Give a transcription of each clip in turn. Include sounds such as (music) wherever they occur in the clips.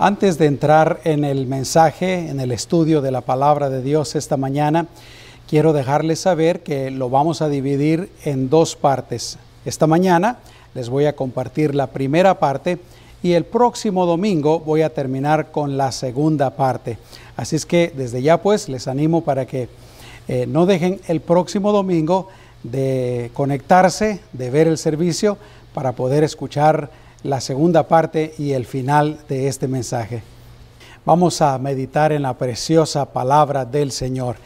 Antes de entrar en el mensaje, en el estudio de la palabra de Dios esta mañana, quiero dejarles saber que lo vamos a dividir en dos partes. Esta mañana les voy a compartir la primera parte y el próximo domingo voy a terminar con la segunda parte. Así es que desde ya pues les animo para que eh, no dejen el próximo domingo de conectarse, de ver el servicio para poder escuchar la segunda parte y el final de este mensaje. Vamos a meditar en la preciosa palabra del Señor.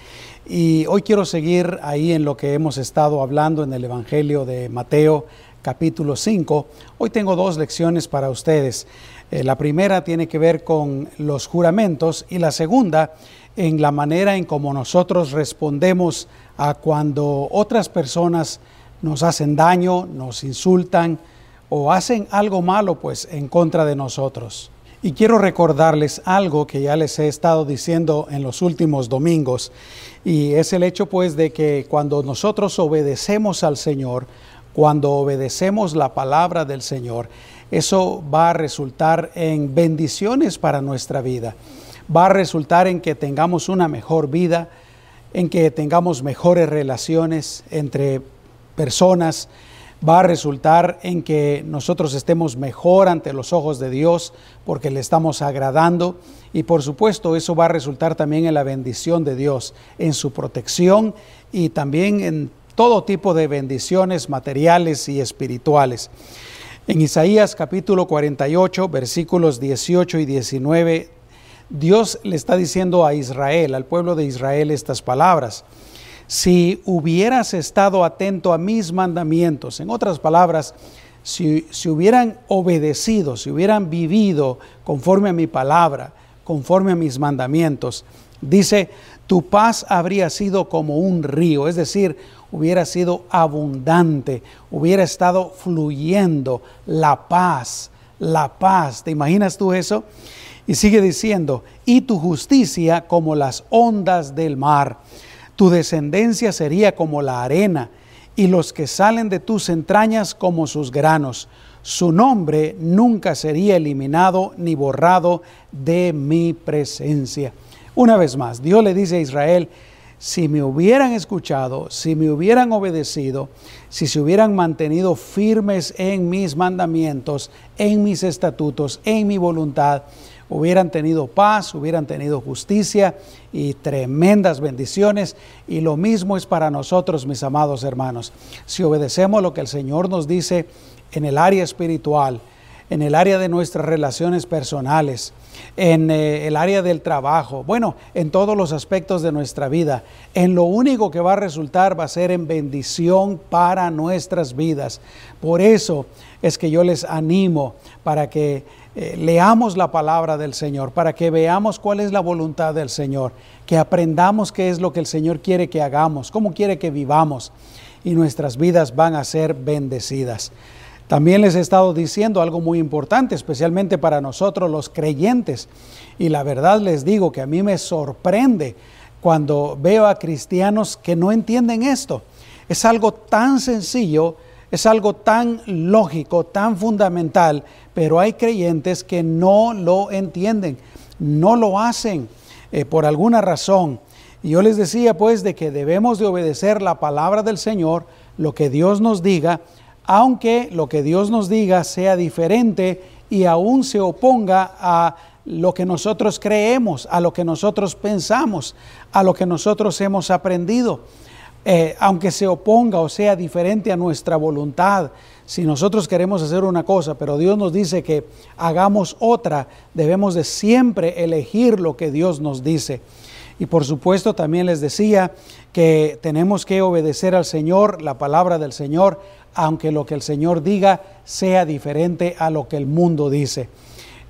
Y hoy quiero seguir ahí en lo que hemos estado hablando en el Evangelio de Mateo capítulo 5. Hoy tengo dos lecciones para ustedes. Eh, la primera tiene que ver con los juramentos y la segunda en la manera en cómo nosotros respondemos a cuando otras personas nos hacen daño, nos insultan, o hacen algo malo pues en contra de nosotros. Y quiero recordarles algo que ya les he estado diciendo en los últimos domingos y es el hecho pues de que cuando nosotros obedecemos al Señor, cuando obedecemos la palabra del Señor, eso va a resultar en bendiciones para nuestra vida. Va a resultar en que tengamos una mejor vida, en que tengamos mejores relaciones entre personas, va a resultar en que nosotros estemos mejor ante los ojos de Dios porque le estamos agradando y por supuesto eso va a resultar también en la bendición de Dios, en su protección y también en todo tipo de bendiciones materiales y espirituales. En Isaías capítulo 48 versículos 18 y 19 Dios le está diciendo a Israel, al pueblo de Israel estas palabras si hubieras estado atento a mis mandamientos, en otras palabras, si, hubieran obedecido, si hubieran vivido conforme a mi palabra, conforme a mis mandamientos, dice, tu paz habría sido como un río, es decir, hubiera sido abundante, hubiera estado fluyendo la paz, la paz. ¿Te imaginas tú eso? Y sigue diciendo, y tu justicia como las ondas del mar. Tu descendencia sería como la arena y los que salen de tus entrañas como sus granos. Su nombre nunca sería eliminado ni borrado de mi presencia. Una vez más, Dios le dice a Israel, si me hubieran escuchado, si me hubieran obedecido, si se hubieran mantenido firmes en mis mandamientos, en mis estatutos, en mi voluntad, hubieran tenido paz, hubieran tenido justicia y tremendas bendiciones. Y lo mismo es para nosotros, mis amados hermanos. Si obedecemos lo que el Señor nos dice en el área espiritual, en el área de nuestras relaciones personales, en eh, el área del trabajo, bueno, en todos los aspectos de nuestra vida, en lo único que va a resultar va a ser en bendición para nuestras vidas. Por eso es que yo les animo para que eh, leamos la palabra del Señor, para que veamos cuál es la voluntad del Señor, que aprendamos qué es lo que el Señor quiere que hagamos, cómo quiere que vivamos y nuestras vidas van a ser bendecidas. También les he estado diciendo algo muy importante, especialmente para nosotros los creyentes. Y la verdad les digo que a mí me sorprende cuando veo a cristianos que no entienden esto. Es algo tan sencillo, es algo tan lógico, tan fundamental, pero hay creyentes que no lo entienden, no lo hacen eh, por alguna razón. Y yo les decía pues de que debemos de obedecer la palabra del Señor, lo que Dios nos diga, aunque lo que Dios nos diga sea diferente y aún se oponga a lo que nosotros creemos, a lo que nosotros pensamos, a lo que nosotros hemos aprendido. Eh, aunque se oponga o sea diferente a nuestra voluntad, si nosotros queremos hacer una cosa, pero Dios nos dice que hagamos otra, debemos de siempre elegir lo que Dios nos dice. Y por supuesto también les decía que tenemos que obedecer al Señor, la palabra del Señor, aunque lo que el Señor diga sea diferente a lo que el mundo dice.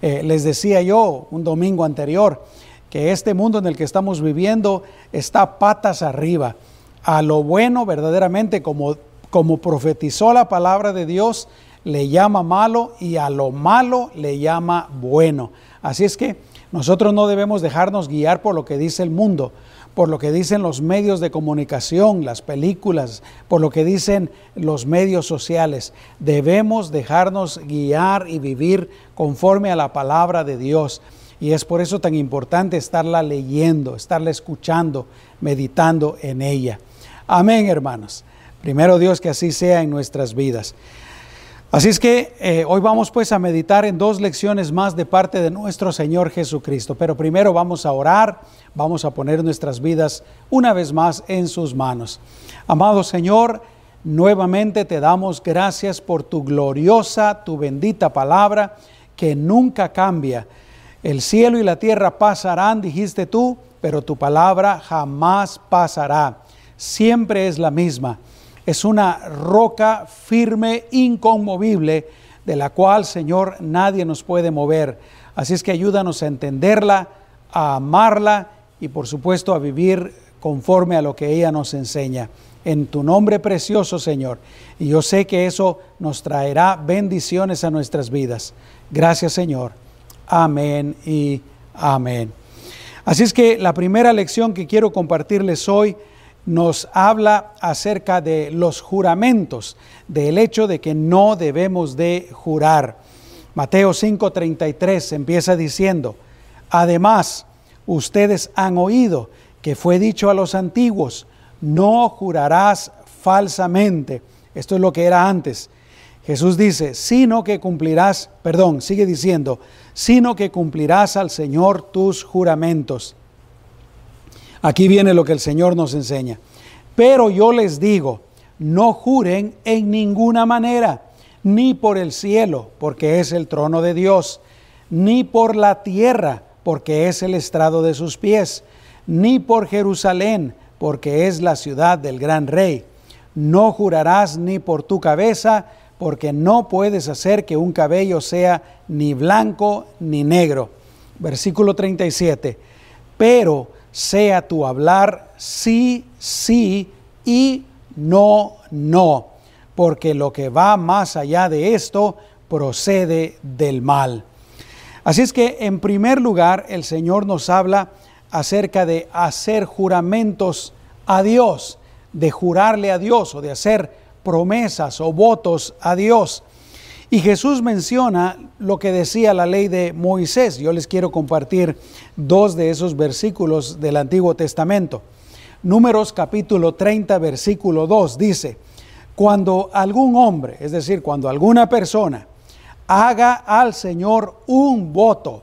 Eh, les decía yo un domingo anterior que este mundo en el que estamos viviendo está patas arriba a lo bueno verdaderamente como, como profetizó la palabra de Dios, le llama malo y a lo malo le llama bueno. Así es que nosotros no debemos dejarnos guiar por lo que dice el mundo, por lo que dicen los medios de comunicación, las películas, por lo que dicen los medios sociales. Debemos dejarnos guiar y vivir conforme a la palabra de Dios. Y es por eso tan importante estarla leyendo, estarla escuchando, meditando en ella. Amén, hermanos. Primero Dios que así sea en nuestras vidas. Así es que eh, hoy vamos pues a meditar en dos lecciones más de parte de nuestro Señor Jesucristo. Pero primero vamos a orar, vamos a poner nuestras vidas una vez más en sus manos. Amado Señor, nuevamente te damos gracias por tu gloriosa, tu bendita palabra que nunca cambia. El cielo y la tierra pasarán, dijiste tú, pero tu palabra jamás pasará. Siempre es la misma es una roca firme, inconmovible, de la cual, Señor, nadie nos puede mover. Así es que ayúdanos a entenderla, a amarla y, por supuesto, a vivir conforme a lo que ella nos enseña. En tu nombre precioso, Señor. Y yo sé que eso nos traerá bendiciones a nuestras vidas. Gracias, Señor. Amén y amén. Así es que la primera lección que quiero compartirles hoy nos habla acerca de los juramentos, del hecho de que no debemos de jurar. Mateo 5:33 empieza diciendo, además, ustedes han oído que fue dicho a los antiguos, no jurarás falsamente. Esto es lo que era antes. Jesús dice, sino que cumplirás, perdón, sigue diciendo, sino que cumplirás al Señor tus juramentos. Aquí viene lo que el Señor nos enseña. Pero yo les digo, no juren en ninguna manera, ni por el cielo, porque es el trono de Dios, ni por la tierra, porque es el estrado de sus pies, ni por Jerusalén, porque es la ciudad del gran rey. No jurarás ni por tu cabeza, porque no puedes hacer que un cabello sea ni blanco ni negro. Versículo 37. Pero sea tu hablar sí, sí y no, no, porque lo que va más allá de esto procede del mal. Así es que en primer lugar el Señor nos habla acerca de hacer juramentos a Dios, de jurarle a Dios o de hacer promesas o votos a Dios. Y Jesús menciona lo que decía la ley de Moisés. Yo les quiero compartir dos de esos versículos del Antiguo Testamento. Números capítulo 30, versículo 2 dice, cuando algún hombre, es decir, cuando alguna persona haga al Señor un voto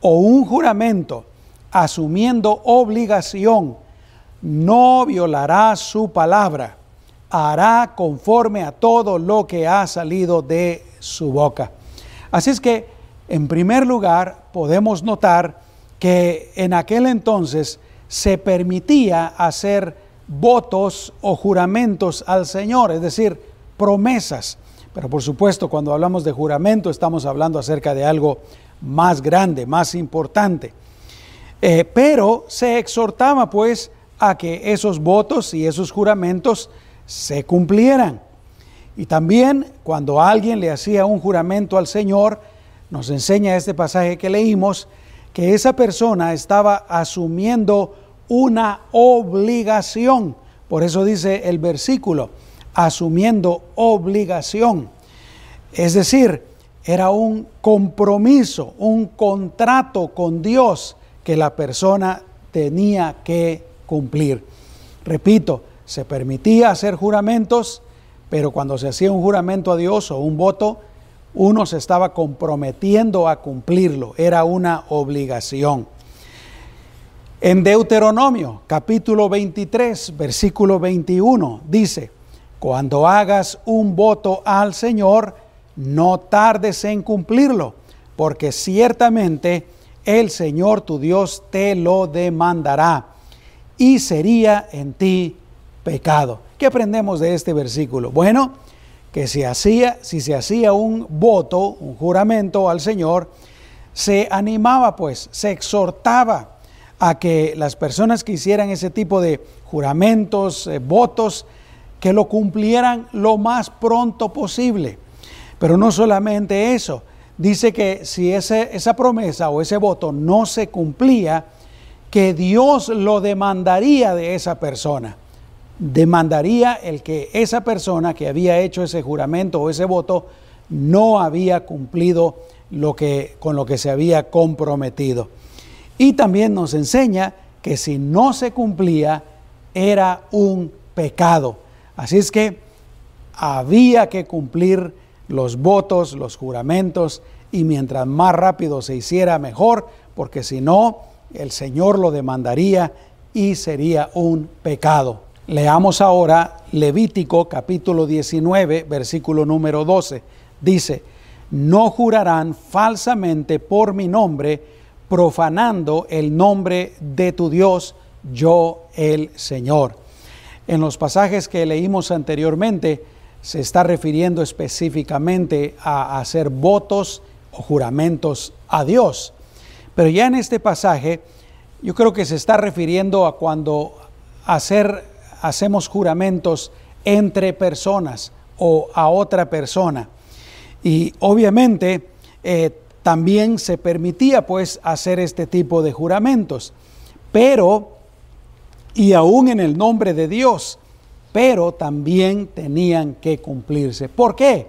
o un juramento, asumiendo obligación, no violará su palabra, hará conforme a todo lo que ha salido de su boca. Así es que, en primer lugar, podemos notar que en aquel entonces se permitía hacer votos o juramentos al Señor, es decir, promesas. Pero por supuesto, cuando hablamos de juramento, estamos hablando acerca de algo más grande, más importante. Eh, pero se exhortaba pues a que esos votos y esos juramentos se cumplieran. Y también cuando alguien le hacía un juramento al Señor, nos enseña este pasaje que leímos, que esa persona estaba asumiendo una obligación. Por eso dice el versículo, asumiendo obligación. Es decir, era un compromiso, un contrato con Dios que la persona tenía que cumplir. Repito, se permitía hacer juramentos, pero cuando se hacía un juramento a Dios o un voto, uno se estaba comprometiendo a cumplirlo, era una obligación. En Deuteronomio capítulo 23, versículo 21, dice, cuando hagas un voto al Señor, no tardes en cumplirlo, porque ciertamente el Señor tu Dios te lo demandará y sería en ti pecado. ¿Qué aprendemos de este versículo? Bueno, que si, hacía, si se hacía un voto, un juramento al Señor, se animaba pues, se exhortaba a que las personas que hicieran ese tipo de juramentos, eh, votos, que lo cumplieran lo más pronto posible. Pero no solamente eso, dice que si ese, esa promesa o ese voto no se cumplía, que Dios lo demandaría de esa persona. Demandaría el que esa persona que había hecho ese juramento o ese voto no había cumplido lo que, con lo que se había comprometido. Y también nos enseña que si no se cumplía era un pecado. Así es que había que cumplir los votos, los juramentos, y mientras más rápido se hiciera mejor, porque si no, el Señor lo demandaría y sería un pecado. Leamos ahora Levítico capítulo 19, versículo número 12. Dice, no jurarán falsamente por mi nombre, profanando el nombre de tu Dios, yo el Señor. En los pasajes que leímos anteriormente, se está refiriendo específicamente a hacer votos o juramentos a Dios. Pero ya en este pasaje, yo creo que se está refiriendo a cuando hacer, hacemos juramentos entre personas o a otra persona. Y obviamente eh, también se permitía pues hacer este tipo de juramentos, pero, y aún en el nombre de Dios, pero también tenían que cumplirse. ¿Por qué?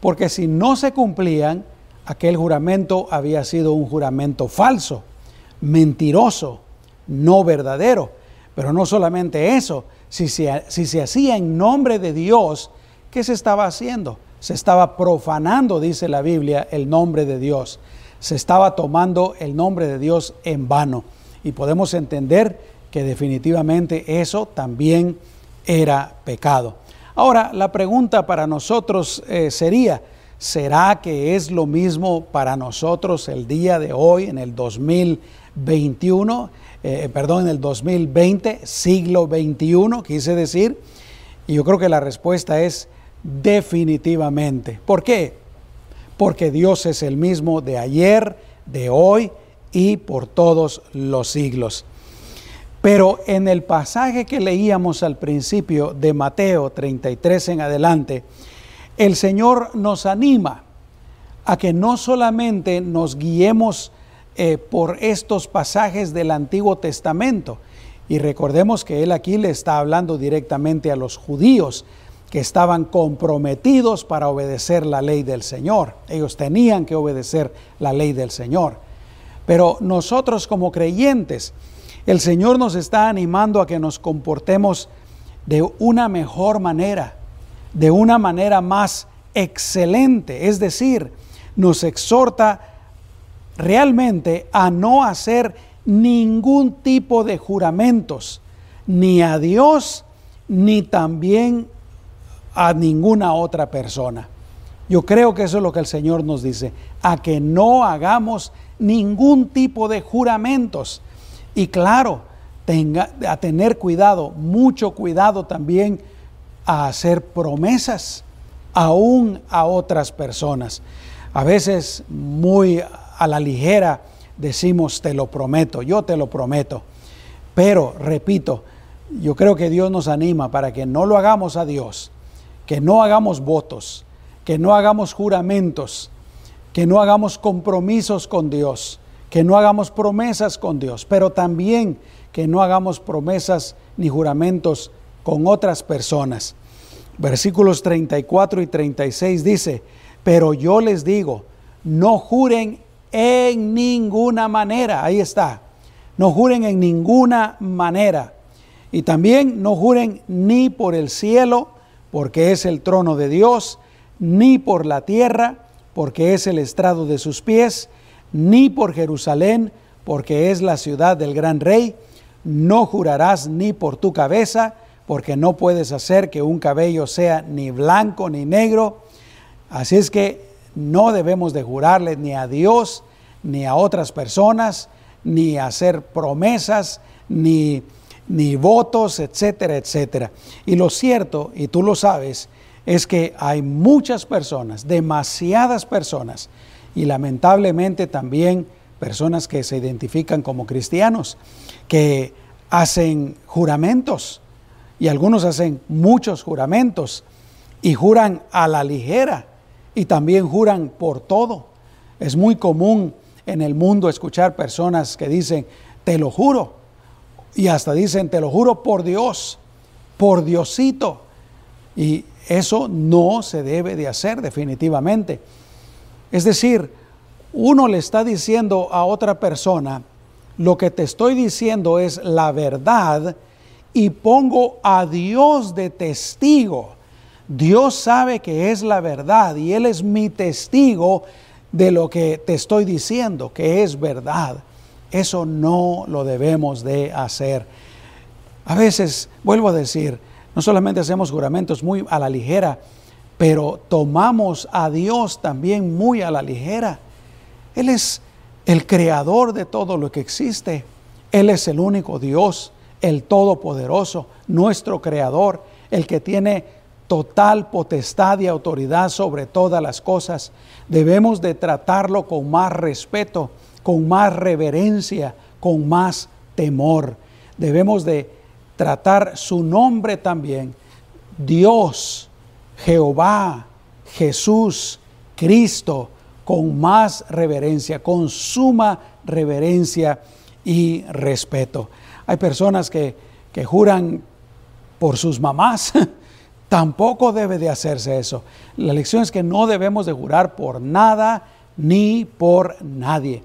Porque si no se cumplían, aquel juramento había sido un juramento falso, mentiroso, no verdadero. Pero no solamente eso, si se, si se hacía en nombre de Dios, ¿qué se estaba haciendo? Se estaba profanando, dice la Biblia, el nombre de Dios. Se estaba tomando el nombre de Dios en vano. Y podemos entender que definitivamente eso también era pecado. Ahora, la pregunta para nosotros eh, sería, ¿será que es lo mismo para nosotros el día de hoy, en el 2021, eh, perdón, en el 2020, siglo 21, quise decir? Y yo creo que la respuesta es definitivamente. ¿Por qué? Porque Dios es el mismo de ayer, de hoy y por todos los siglos. Pero en el pasaje que leíamos al principio de Mateo 33 en adelante, el Señor nos anima a que no solamente nos guiemos eh, por estos pasajes del Antiguo Testamento, y recordemos que Él aquí le está hablando directamente a los judíos que estaban comprometidos para obedecer la ley del Señor. Ellos tenían que obedecer la ley del Señor. Pero nosotros como creyentes, el Señor nos está animando a que nos comportemos de una mejor manera, de una manera más excelente. Es decir, nos exhorta realmente a no hacer ningún tipo de juramentos, ni a Dios, ni también a ninguna otra persona. Yo creo que eso es lo que el Señor nos dice, a que no hagamos ningún tipo de juramentos. Y claro, a tener cuidado, mucho cuidado también a hacer promesas aún a otras personas. A veces muy a la ligera decimos te lo prometo, yo te lo prometo. Pero, repito, yo creo que Dios nos anima para que no lo hagamos a Dios, que no hagamos votos, que no hagamos juramentos, que no hagamos compromisos con Dios, que no hagamos promesas con Dios, pero también que no hagamos promesas ni juramentos con otras personas. Versículos 34 y 36 dice, pero yo les digo, no juren en ninguna manera, ahí está, no juren en ninguna manera. Y también no juren ni por el cielo, porque es el trono de Dios, ni por la tierra, porque es el estrado de sus pies, ni por Jerusalén, porque es la ciudad del gran rey, no jurarás ni por tu cabeza, porque no puedes hacer que un cabello sea ni blanco ni negro. Así es que no debemos de jurarle ni a Dios, ni a otras personas, ni hacer promesas, ni, ni votos, etcétera, etcétera. Y lo cierto, y tú lo sabes, es que hay muchas personas, demasiadas personas, y lamentablemente también personas que se identifican como cristianos, que hacen juramentos y algunos hacen muchos juramentos y juran a la ligera y también juran por todo. Es muy común en el mundo escuchar personas que dicen, te lo juro. Y hasta dicen, te lo juro por Dios, por Diosito. Y eso no se debe de hacer definitivamente. Es decir, uno le está diciendo a otra persona, lo que te estoy diciendo es la verdad y pongo a Dios de testigo. Dios sabe que es la verdad y Él es mi testigo de lo que te estoy diciendo, que es verdad. Eso no lo debemos de hacer. A veces, vuelvo a decir, no solamente hacemos juramentos muy a la ligera, pero tomamos a Dios también muy a la ligera. Él es el creador de todo lo que existe. Él es el único Dios, el Todopoderoso, nuestro creador, el que tiene total potestad y autoridad sobre todas las cosas. Debemos de tratarlo con más respeto, con más reverencia, con más temor. Debemos de tratar su nombre también. Dios, Jehová, Jesús, Cristo, con más reverencia, con suma reverencia y respeto. Hay personas que, que juran por sus mamás. (laughs) Tampoco debe de hacerse eso. La lección es que no debemos de jurar por nada ni por nadie.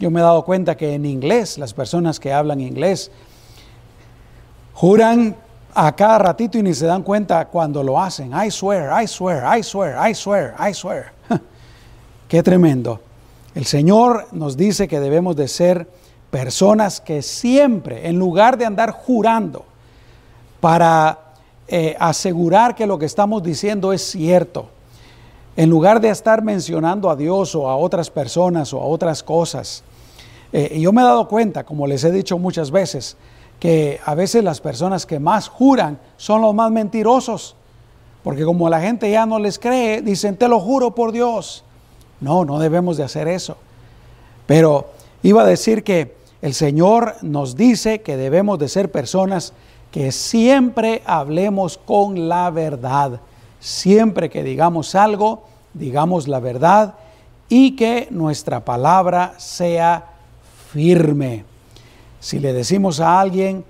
Yo me he dado cuenta que en inglés, las personas que hablan inglés, juran a cada ratito y ni se dan cuenta cuando lo hacen. I swear, I swear, I swear, I swear, I swear. (laughs) Qué tremendo. El Señor nos dice que debemos de ser personas que siempre, en lugar de andar jurando para eh, asegurar que lo que estamos diciendo es cierto, en lugar de estar mencionando a Dios o a otras personas o a otras cosas, eh, yo me he dado cuenta, como les he dicho muchas veces, que a veces las personas que más juran son los más mentirosos, porque como la gente ya no les cree, dicen, te lo juro por Dios. No, no debemos de hacer eso. Pero iba a decir que el Señor nos dice que debemos de ser personas que siempre hablemos con la verdad. Siempre que digamos algo, digamos la verdad y que nuestra palabra sea firme. Si le decimos a alguien,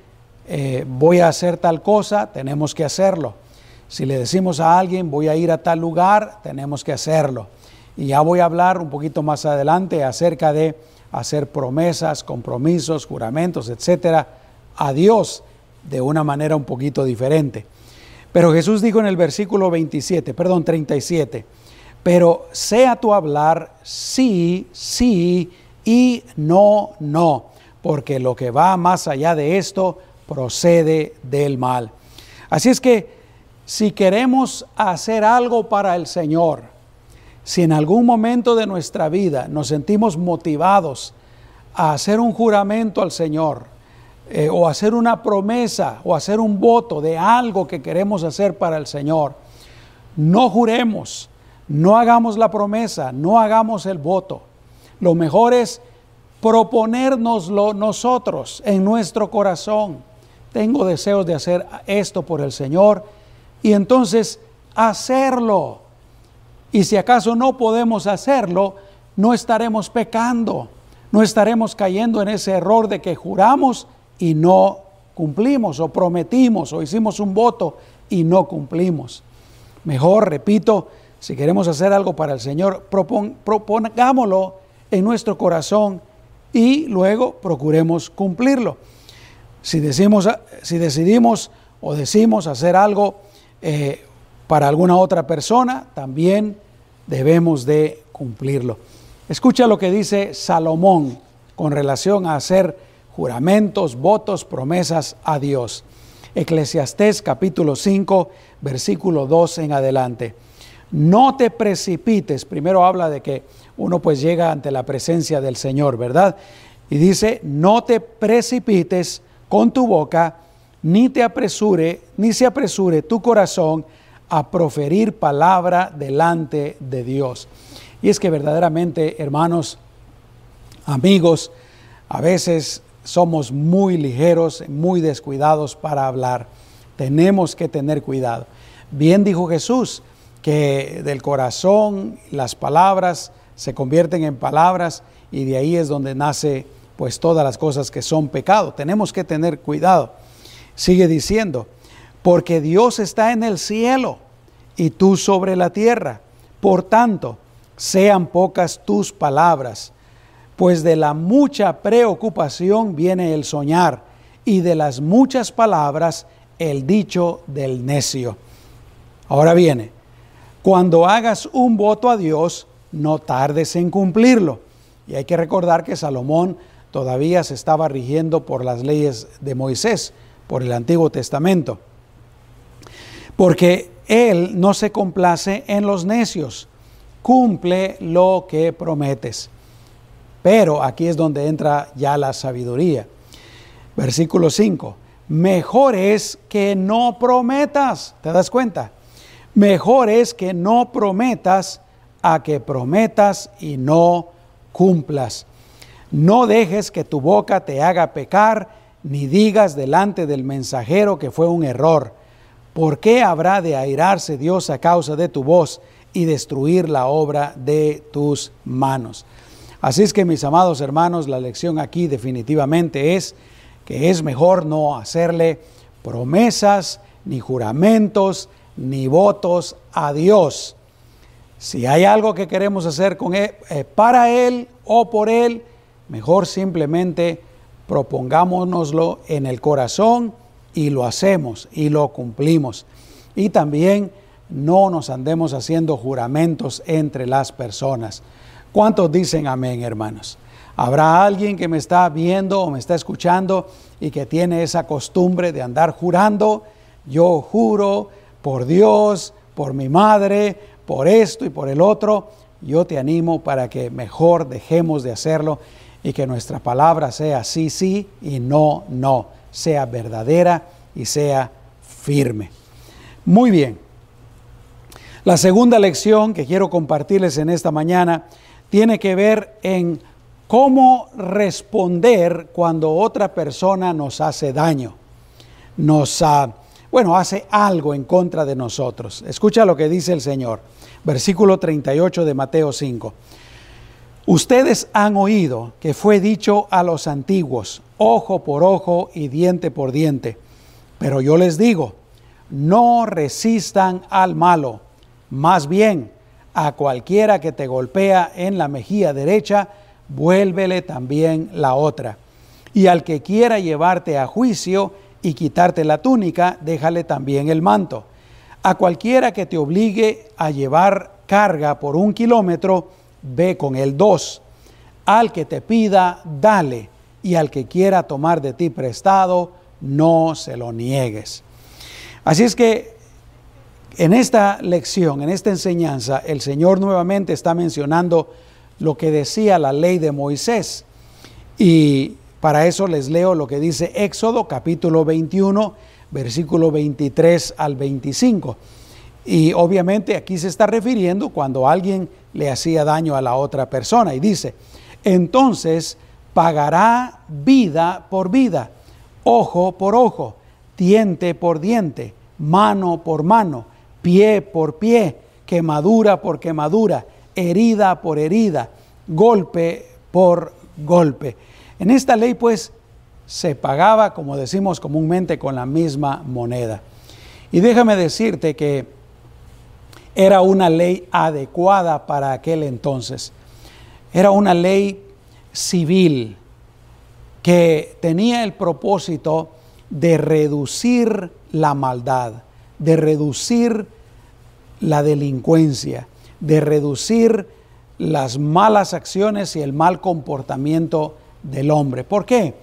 eh, voy a hacer tal cosa, tenemos que hacerlo. Si le decimos a alguien, voy a ir a tal lugar, tenemos que hacerlo. Y ya voy a hablar un poquito más adelante acerca de hacer promesas, compromisos, juramentos, etcétera, a Dios de una manera un poquito diferente. Pero Jesús dijo en el versículo 27, perdón, 37, pero sea tu hablar sí, sí y no, no, porque lo que va más allá de esto procede del mal. Así es que si queremos hacer algo para el Señor, si en algún momento de nuestra vida nos sentimos motivados a hacer un juramento al Señor, eh, o hacer una promesa, o hacer un voto de algo que queremos hacer para el Señor, no juremos, no hagamos la promesa, no hagamos el voto. Lo mejor es proponérnoslo nosotros en nuestro corazón. Tengo deseos de hacer esto por el Señor y entonces hacerlo y si acaso no podemos hacerlo, no estaremos pecando, no estaremos cayendo en ese error de que juramos y no cumplimos, o prometimos, o hicimos un voto y no cumplimos. Mejor, repito, si queremos hacer algo para el Señor, propongámoslo en nuestro corazón y luego procuremos cumplirlo. Si, decimos, si decidimos o decimos hacer algo eh, para alguna otra persona, también debemos de cumplirlo. Escucha lo que dice Salomón con relación a hacer juramentos, votos, promesas a Dios. Eclesiastés capítulo 5, versículo 2 en adelante. No te precipites, primero habla de que uno pues llega ante la presencia del Señor, ¿verdad? Y dice, no te precipites con tu boca, ni te apresure, ni se apresure tu corazón a proferir palabra delante de Dios. Y es que verdaderamente, hermanos, amigos, a veces somos muy ligeros, muy descuidados para hablar. Tenemos que tener cuidado. Bien dijo Jesús que del corazón las palabras se convierten en palabras y de ahí es donde nace pues todas las cosas que son pecado. Tenemos que tener cuidado. Sigue diciendo, porque Dios está en el cielo y tú sobre la tierra. Por tanto, sean pocas tus palabras, pues de la mucha preocupación viene el soñar y de las muchas palabras el dicho del necio. Ahora viene, cuando hagas un voto a Dios, no tardes en cumplirlo. Y hay que recordar que Salomón todavía se estaba rigiendo por las leyes de Moisés, por el Antiguo Testamento. Porque él no se complace en los necios, cumple lo que prometes. Pero aquí es donde entra ya la sabiduría. Versículo 5. Mejor es que no prometas. ¿Te das cuenta? Mejor es que no prometas a que prometas y no cumplas. No dejes que tu boca te haga pecar, ni digas delante del mensajero que fue un error. ¿Por qué habrá de airarse Dios a causa de tu voz y destruir la obra de tus manos? Así es que mis amados hermanos, la lección aquí definitivamente es que es mejor no hacerle promesas, ni juramentos, ni votos a Dios. Si hay algo que queremos hacer con él, eh, para Él o por Él, mejor simplemente propongámonoslo en el corazón y lo hacemos y lo cumplimos. Y también no nos andemos haciendo juramentos entre las personas. ¿Cuántos dicen amén, hermanos? Habrá alguien que me está viendo o me está escuchando y que tiene esa costumbre de andar jurando. Yo juro por Dios, por mi madre, por esto y por el otro. Yo te animo para que mejor dejemos de hacerlo y que nuestra palabra sea sí, sí y no, no. Sea verdadera y sea firme. Muy bien. La segunda lección que quiero compartirles en esta mañana tiene que ver en cómo responder cuando otra persona nos hace daño, nos, bueno, hace algo en contra de nosotros. Escucha lo que dice el Señor, versículo 38 de Mateo 5. Ustedes han oído que fue dicho a los antiguos, ojo por ojo y diente por diente, pero yo les digo, no resistan al malo, más bien a cualquiera que te golpea en la mejilla derecha, vuélvele también la otra. Y al que quiera llevarte a juicio y quitarte la túnica, déjale también el manto. A cualquiera que te obligue a llevar carga por un kilómetro, ve con el dos. Al que te pida, dale. Y al que quiera tomar de ti prestado, no se lo niegues. Así es que en esta lección, en esta enseñanza, el Señor nuevamente está mencionando lo que decía la ley de Moisés. Y para eso les leo lo que dice Éxodo capítulo 21, versículo 23 al 25. Y obviamente aquí se está refiriendo cuando alguien le hacía daño a la otra persona. Y dice, entonces pagará vida por vida, ojo por ojo, diente por diente, mano por mano, pie por pie, quemadura por quemadura herida por herida, golpe por golpe. En esta ley pues se pagaba, como decimos comúnmente, con la misma moneda. Y déjame decirte que era una ley adecuada para aquel entonces. Era una ley civil que tenía el propósito de reducir la maldad, de reducir la delincuencia, de reducir las malas acciones y el mal comportamiento del hombre. ¿Por qué?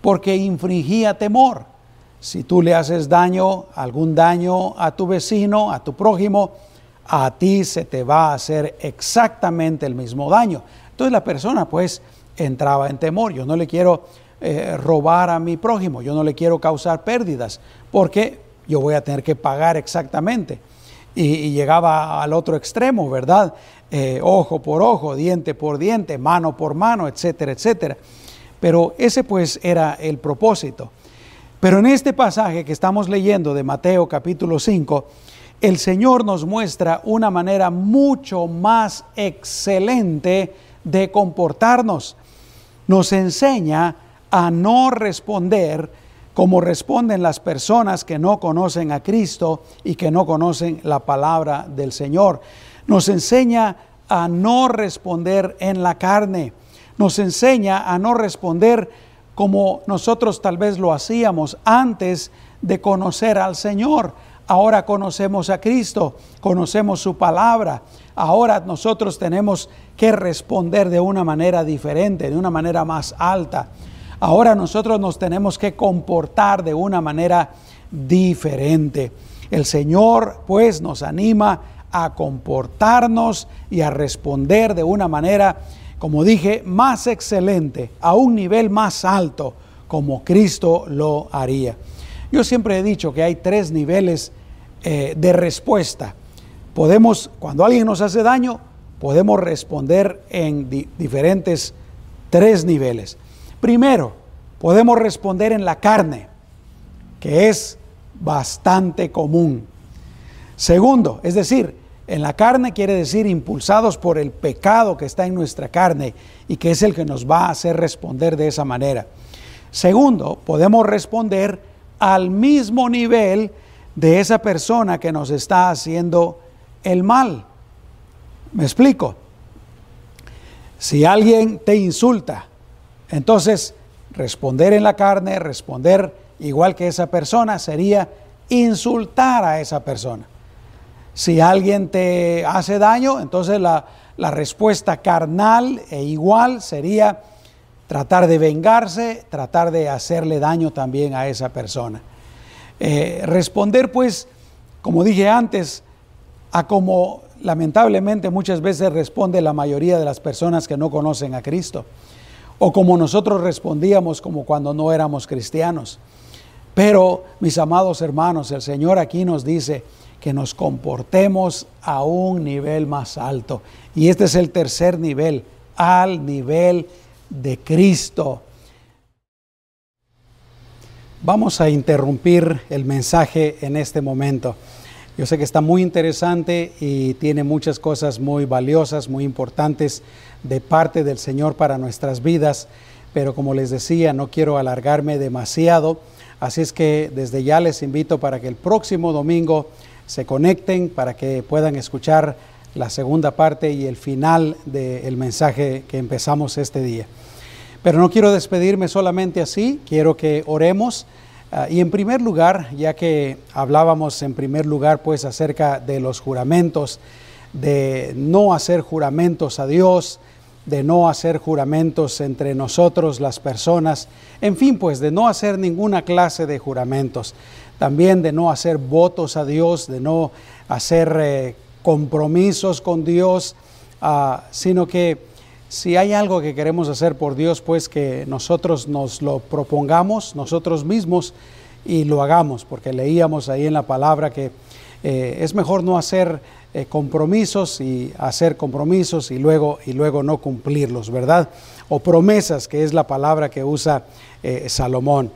Porque infringía temor. Si tú le haces daño, algún daño a tu vecino, a tu prójimo, a ti se te va a hacer exactamente el mismo daño. Entonces la persona pues entraba en temor. Yo no le quiero eh, robar a mi prójimo, yo no le quiero causar pérdidas, porque yo voy a tener que pagar exactamente y, llegaba al otro extremo, ¿verdad? Eh, ojo por ojo, diente por diente, mano por mano, etcétera, etcétera. Pero ese pues era el propósito. Pero en este pasaje que estamos leyendo de Mateo capítulo 5, el Señor nos muestra una manera mucho más excelente de comportarnos. nos enseña a no responder como responden las personas que no conocen a Cristo y que no conocen la palabra del Señor. Nos enseña a no responder en la carne. Nos enseña a no responder como nosotros tal vez lo hacíamos antes de conocer al Señor. Ahora conocemos a Cristo, conocemos su palabra. Ahora nosotros tenemos que responder de una manera diferente, de una manera más alta. Ahora nosotros nos tenemos que comportar de una manera diferente. El Señor pues nos anima a comportarnos y a responder de una manera, como dije, más excelente, a un nivel más alto, como Cristo lo haría. Yo siempre he dicho que hay tres niveles eh, de respuesta. Podemos, cuando alguien nos hace daño, podemos responder en diferentes tres niveles. Primero, podemos responder en la carne, que es bastante común. Segundo, es decir, en la carne quiere decir impulsados por el pecado que está en nuestra carne y que es el que nos va a hacer responder de esa manera. Segundo, podemos responder al mismo nivel de esa persona que nos está haciendo el mal. Me explico. Si alguien te insulta, entonces responder en la carne, responder igual que esa persona, sería insultar a esa persona. Si alguien te hace daño, entonces la, respuesta carnal e igual sería tratar de vengarse, tratar de hacerle daño también a esa persona. Eh, responder pues, como dije antes, a como lamentablemente muchas veces responde la mayoría de las personas que no conocen a Cristo, o como nosotros respondíamos como cuando no éramos cristianos. Pero, mis amados hermanos, el Señor aquí nos dice que nos comportemos a un nivel más alto. Y este es el tercer nivel, al nivel de Cristo. Vamos a interrumpir el mensaje en este momento. Yo sé que está muy interesante y tiene muchas cosas muy valiosas, muy importantes de parte del Señor para nuestras vidas, pero como les decía, no quiero alargarme demasiado, así es que desde ya les invito para que el próximo domingo se conecten, para que puedan escuchar la segunda parte y el final del mensaje que empezamos este día. Pero no quiero despedirme solamente así, quiero que oremos. Ah, y en primer lugar, ya que hablábamos en primer lugar pues acerca de los juramentos, de no hacer juramentos a Dios, de no hacer juramentos entre nosotros las personas, en fin pues de no hacer ninguna clase de juramentos, también de no hacer votos a Dios, de no hacer eh, compromisos con Dios, ah, sino que si hay algo que queremos hacer por Dios, pues que nosotros nos lo propongamos nosotros mismos y lo hagamos, porque leíamos ahí en la palabra que eh, es mejor no hacer eh, compromisos y hacer compromisos y luego, y luego no cumplirlos, ¿verdad? O promesas, que es la palabra que usa eh, Salomón.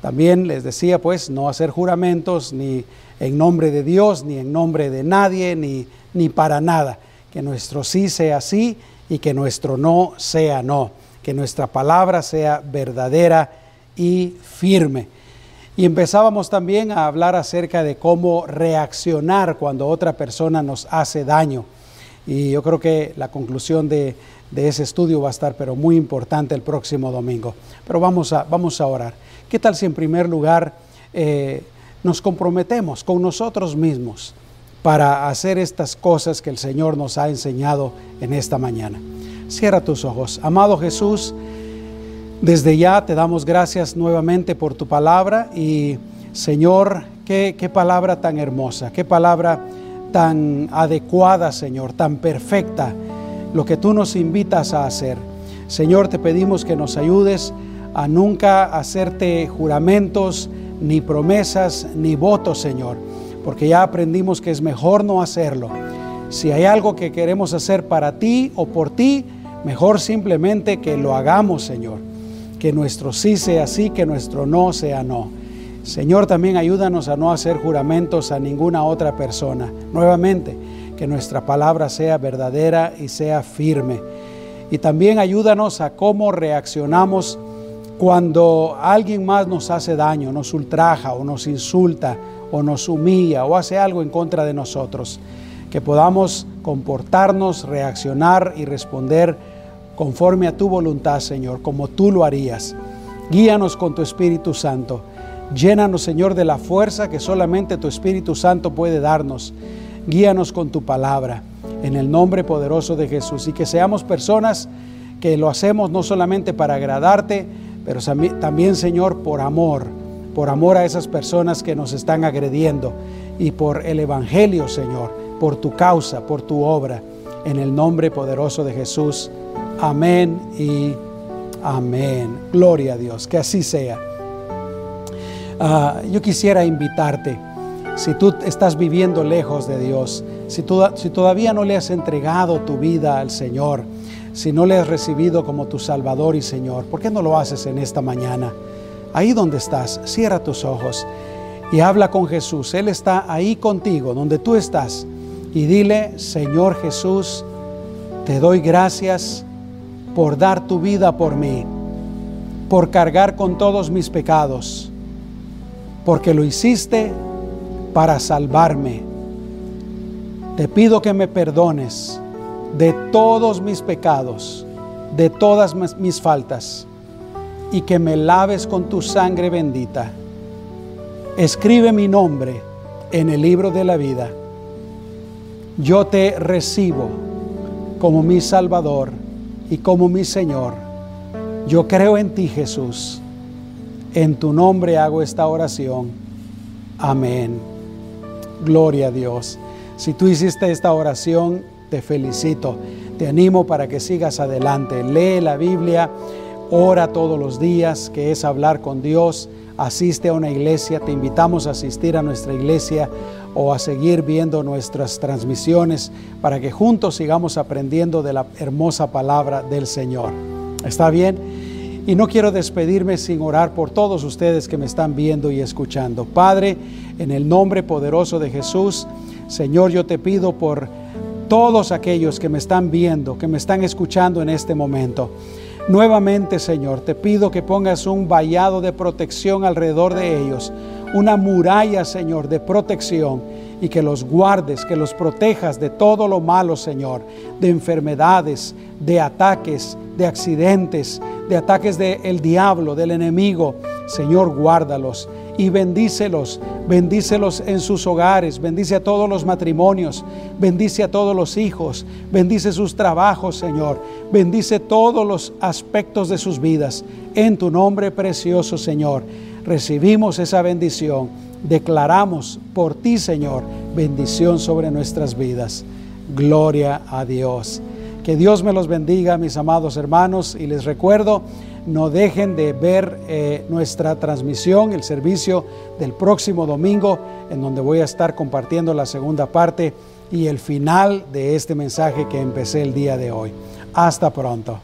También les decía, pues, no hacer juramentos ni en nombre de Dios, ni en nombre de nadie, ni, ni para nada. Que nuestro sí sea sí y que nuestro no sea no, que nuestra palabra sea verdadera y firme. Y empezábamos también a hablar acerca de cómo reaccionar cuando otra persona nos hace daño. Y yo creo que la conclusión de, ese estudio va a estar, pero muy importante el próximo domingo. Pero vamos a, vamos a orar. ¿Qué tal si en primer lugar eh, nos comprometemos con nosotros mismos? Para hacer estas cosas que el Señor nos ha enseñado en esta mañana. Cierra tus ojos. Amado Jesús, desde ya te damos gracias nuevamente por tu palabra y Señor, qué, qué palabra tan hermosa, qué palabra tan adecuada, Señor, tan perfecta, lo que tú nos invitas a hacer. Señor, te pedimos que nos ayudes a nunca hacerte juramentos, ni promesas, ni votos, Señor porque ya aprendimos que es mejor no hacerlo. Si hay algo que queremos hacer para ti o por ti, mejor simplemente que lo hagamos, Señor. Que nuestro sí sea sí, que nuestro no sea no. Señor, también ayúdanos a no hacer juramentos a ninguna otra persona. Nuevamente, que nuestra palabra sea verdadera y sea firme. Y también ayúdanos a cómo reaccionamos cuando alguien más nos hace daño, nos ultraja o nos insulta o nos humilla o hace algo en contra de nosotros. Que podamos comportarnos, reaccionar y responder conforme a tu voluntad, Señor, como tú lo harías. Guíanos con tu Espíritu Santo. Llénanos, Señor, de la fuerza que solamente tu Espíritu Santo puede darnos. Guíanos con tu palabra, en el nombre poderoso de Jesús. Y que seamos personas que lo hacemos no solamente para agradarte, pero también, Señor, por amor, por amor a esas personas que nos están agrediendo y por el Evangelio, Señor, por tu causa, por tu obra, en el nombre poderoso de Jesús. Amén y amén. Gloria a Dios, que así sea. Ah, yo quisiera invitarte, si tú estás viviendo lejos de Dios, si, si todavía no le has entregado tu vida al Señor, si no le has recibido como tu Salvador y Señor, ¿por qué no lo haces en esta mañana? Ahí donde estás, cierra tus ojos y habla con Jesús. Él está ahí contigo, donde tú estás. Y dile, Señor Jesús, te doy gracias por dar tu vida por mí, por cargar con todos mis pecados, porque lo hiciste para salvarme. Te pido que me perdones de todos mis pecados, de todas mis faltas, y que me laves con tu sangre bendita. Escribe mi nombre en el libro de la vida. Yo te recibo como mi Salvador y como mi Señor. Yo creo en ti, Jesús. En tu nombre hago esta oración. Amén. Gloria a Dios. Si tú hiciste esta oración, te felicito. Te animo para que sigas adelante. Lee la Biblia, ora todos los días, que es hablar con Dios. Asiste a una iglesia, te invitamos a asistir a nuestra iglesia o a seguir viendo nuestras transmisiones para que juntos sigamos aprendiendo de la hermosa palabra del Señor. ¿Está bien? Y no quiero despedirme sin orar por todos ustedes que me están viendo y escuchando. Padre, en el nombre poderoso de Jesús, Señor, yo te pido por todos aquellos que me están viendo, que me están escuchando en este momento. Nuevamente, Señor, te pido que pongas un vallado de protección alrededor de ellos, una muralla, Señor, de protección y que los guardes, que los protejas de todo lo malo, Señor, de enfermedades, de ataques, de accidentes, de ataques del diablo, del enemigo. Señor, guárdalos y bendícelos, bendícelos en sus hogares, bendice a todos los matrimonios, bendice a todos los hijos, bendice sus trabajos, Señor, bendice todos los aspectos de sus vidas. En tu nombre precioso, Señor, recibimos esa bendición, declaramos por ti, Señor, bendición sobre nuestras vidas. Gloria a Dios. Que Dios me los bendiga, mis amados hermanos, y les recuerdo, no dejen de ver eh, nuestra transmisión, el servicio del próximo domingo, en donde voy a estar compartiendo la segunda parte y el final de este mensaje que empecé el día de hoy. Hasta pronto.